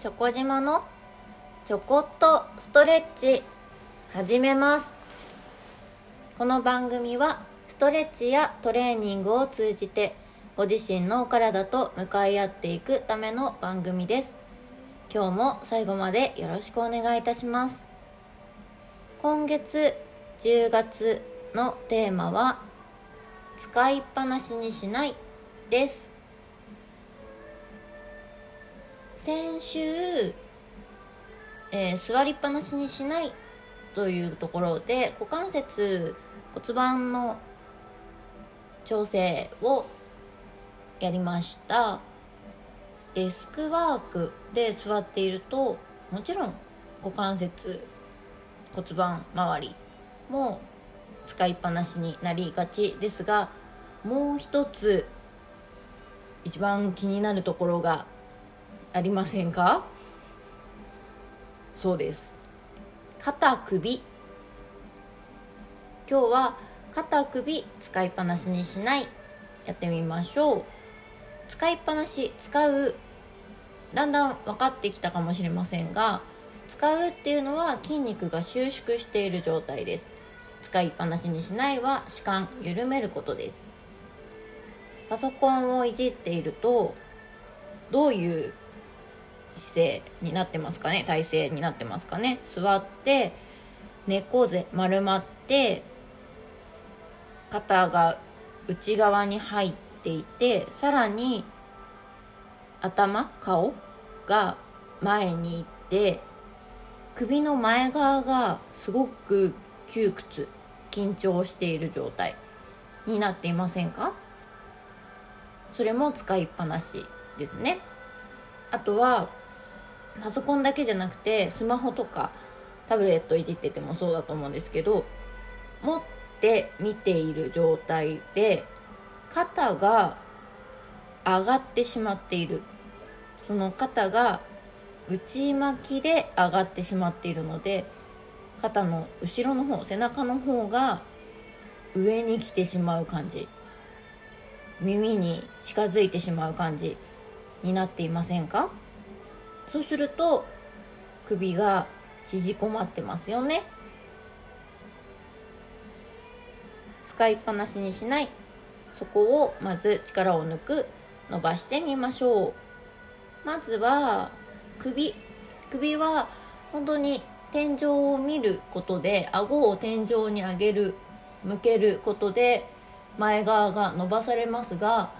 チョコ島のちょこっとストレッチ始めます。この番組はストレッチやトレーニングを通じてご自身のお体と向かい合っていくための番組です。今日も最後までよろしくお願いいたします。今月10月のテーマは使いっぱなしにしないです。先週、えー、座りっぱなしにしないというところで股関節骨盤の調整をやりました。デスクワークで座っているともちろん股関節骨盤周りも使いっぱなしになりがちですがもう一つ一番気になるところがありませんか？そうです。肩首。今日は肩首使いっぱなしにしない。やってみましょう。使いっぱなし使う。だんだん分かってきたかもしれませんが使うっていうのは筋肉が収縮している状態です。使いっぱなしにしないは弛緩緩めることです。パソコンをいじっているとどういう姿勢になってますかね？体勢になってますかね？座って猫背丸まって肩が内側に入っていてさらに頭顔が前に行って首の前側がすごく窮屈緊張している状態になっていませんか？それも使いっぱなしですね。あとはパソコンだけじゃなくてスマホとかタブレットいじっててもそうだと思うんですけど持って見ている状態で肩が上がってしまっている。その肩が内巻きで上がってしまっているので肩の後ろの方背中の方が上に来てしまう感じ。耳に近づいてしまう感じになっていませんか？そうすると首が縮こまってますよね。使いっぱなしにしない。そこをまず力を抜く。伸ばしてみましょう。まずは首。首は本当に天井を見ることで顎を天井に上げる。向けることで前側が伸ばされますが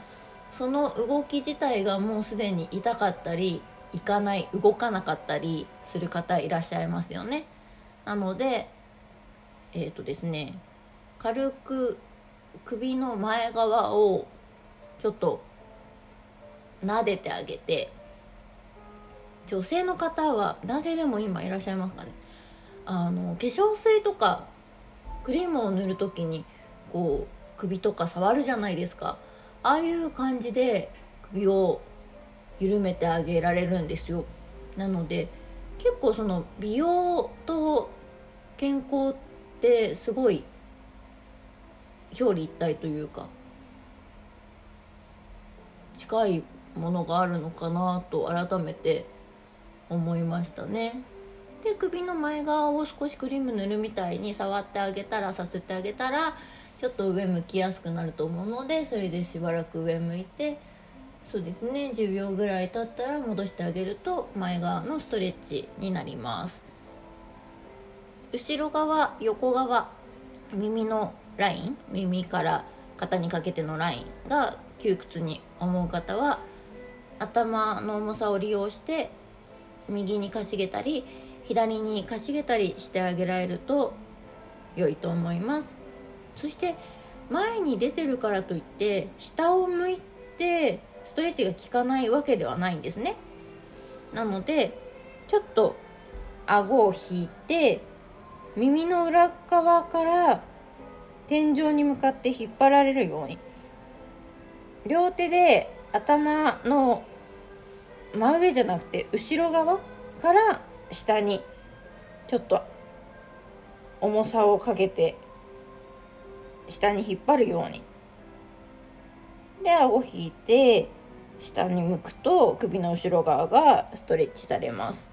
その動き自体がもうすでに痛かったり行かない動かなかったりする方いらっしゃいますよね。なのでえっ、ー、とですね軽く首の前側をちょっと撫でてあげて女性の方は男性でも今いらっしゃいますかね。あの化粧水とかクリームを塗る時にこう首とか触るじゃないですか。ああいう感じで首を緩めてあげられるんですよ。なので結構その美容と健康ってすごい表裏一体というか近いものがあるのかなと改めて思いましたね。で首の前側を少しクリーム塗るみたいに触ってあげたらさせてあげたらちょっと上向きやすくなると思うのでそれでしばらく上向いてそうですね。10秒ぐらい経ったら戻してあげると前側のストレッチになります。後ろ側横側耳のライン耳から肩にかけてのラインが窮屈に思う方は頭の重さを利用して右にかしげたり左にかしげたりしてあげられると良いと思います。そして前に出てるからといって下を向いてストレッチが効かないわけではないんですね。なのでちょっと顎を引いて耳の裏側から天井に向かって引っ張られるように。両手で頭の真上じゃなくて後ろ側から下にちょっと重さをかけて下に引っ張るように。で顎引いて下に向くと首の後ろ側がストレッチされます。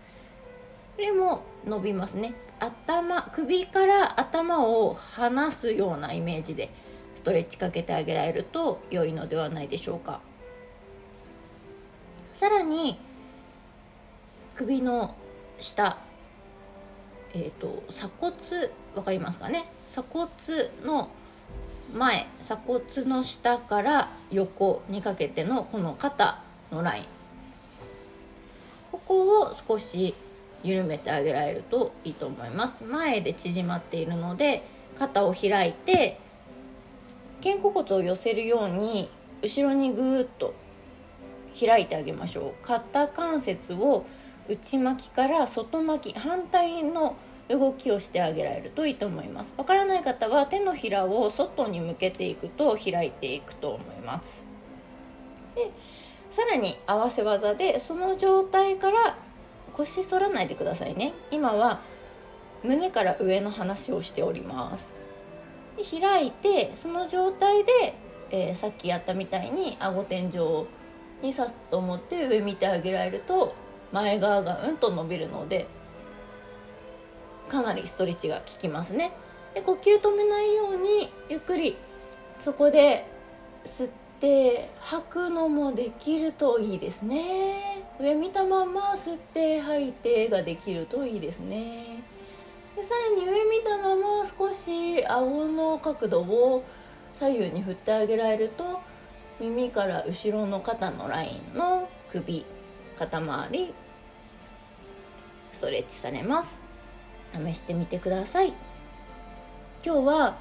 これも伸びますね。頭首から頭を離すようなイメージでストレッチかけてあげられると良いのではないでしょうか。さらに首の下えっ、ー、と鎖骨分かりますかね？鎖骨の前鎖骨の下から横にかけてのこの肩のライン。ここを少し緩めてあげられるといいと思います。前で縮まっているので肩を開いて肩甲骨を寄せるように後ろにぐーっと開いてあげましょう。肩関節を内巻きから外巻き反対の動きをしてあげられるといいと思います。わからない方は手のひらを外に向けていくと開いていくと思います。でさらに合わせ技でその状態から腰反らないでくださいね。今は胸から上の話をしております。で開いてその状態で、えー、さっきやったみたいに顎天井に刺すと思って上見てあげられると前側がうんと伸びるのでかなりストレッチが効きますね。で呼吸止めないようにゆっくりそこで吸って吐くのもできるといいですね。上見たまま吸って吐いてができるといいですね。でさらに上見たまま少し顎の角度を左右に振ってあげられると耳から後ろの肩のラインの首肩周りストレッチされます。試してみてください。今日は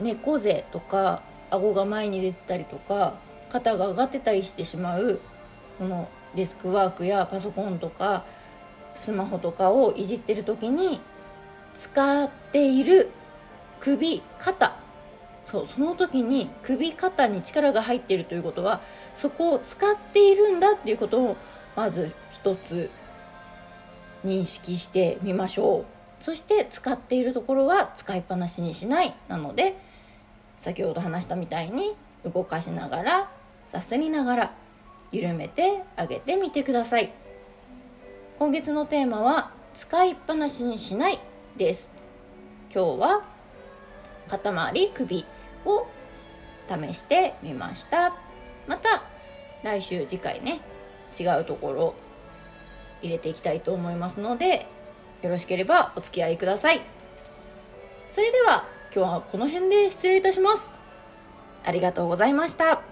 猫背とか顎が前に出てたりとか肩が上がってたりしてしまうこのデスクワークやパソコンとかスマホとかをいじってる時に使っている首肩。そうその時に首肩に力が入っているということはそこを使っているんだっていうことをまず一つ認識してみましょう。そして使っているところは使いっぱなしにしないなので先ほど話したみたいに動かしながらさすりながら緩めてあげてみてください。今月のテーマは使いっぱなしにしないです。今日は肩周り首を試してみました。また来週次回ね違うところ入れていきたいと思いますのでよろしければお付き合いください。それでは今日はこの辺で失礼いたします。ありがとうございました。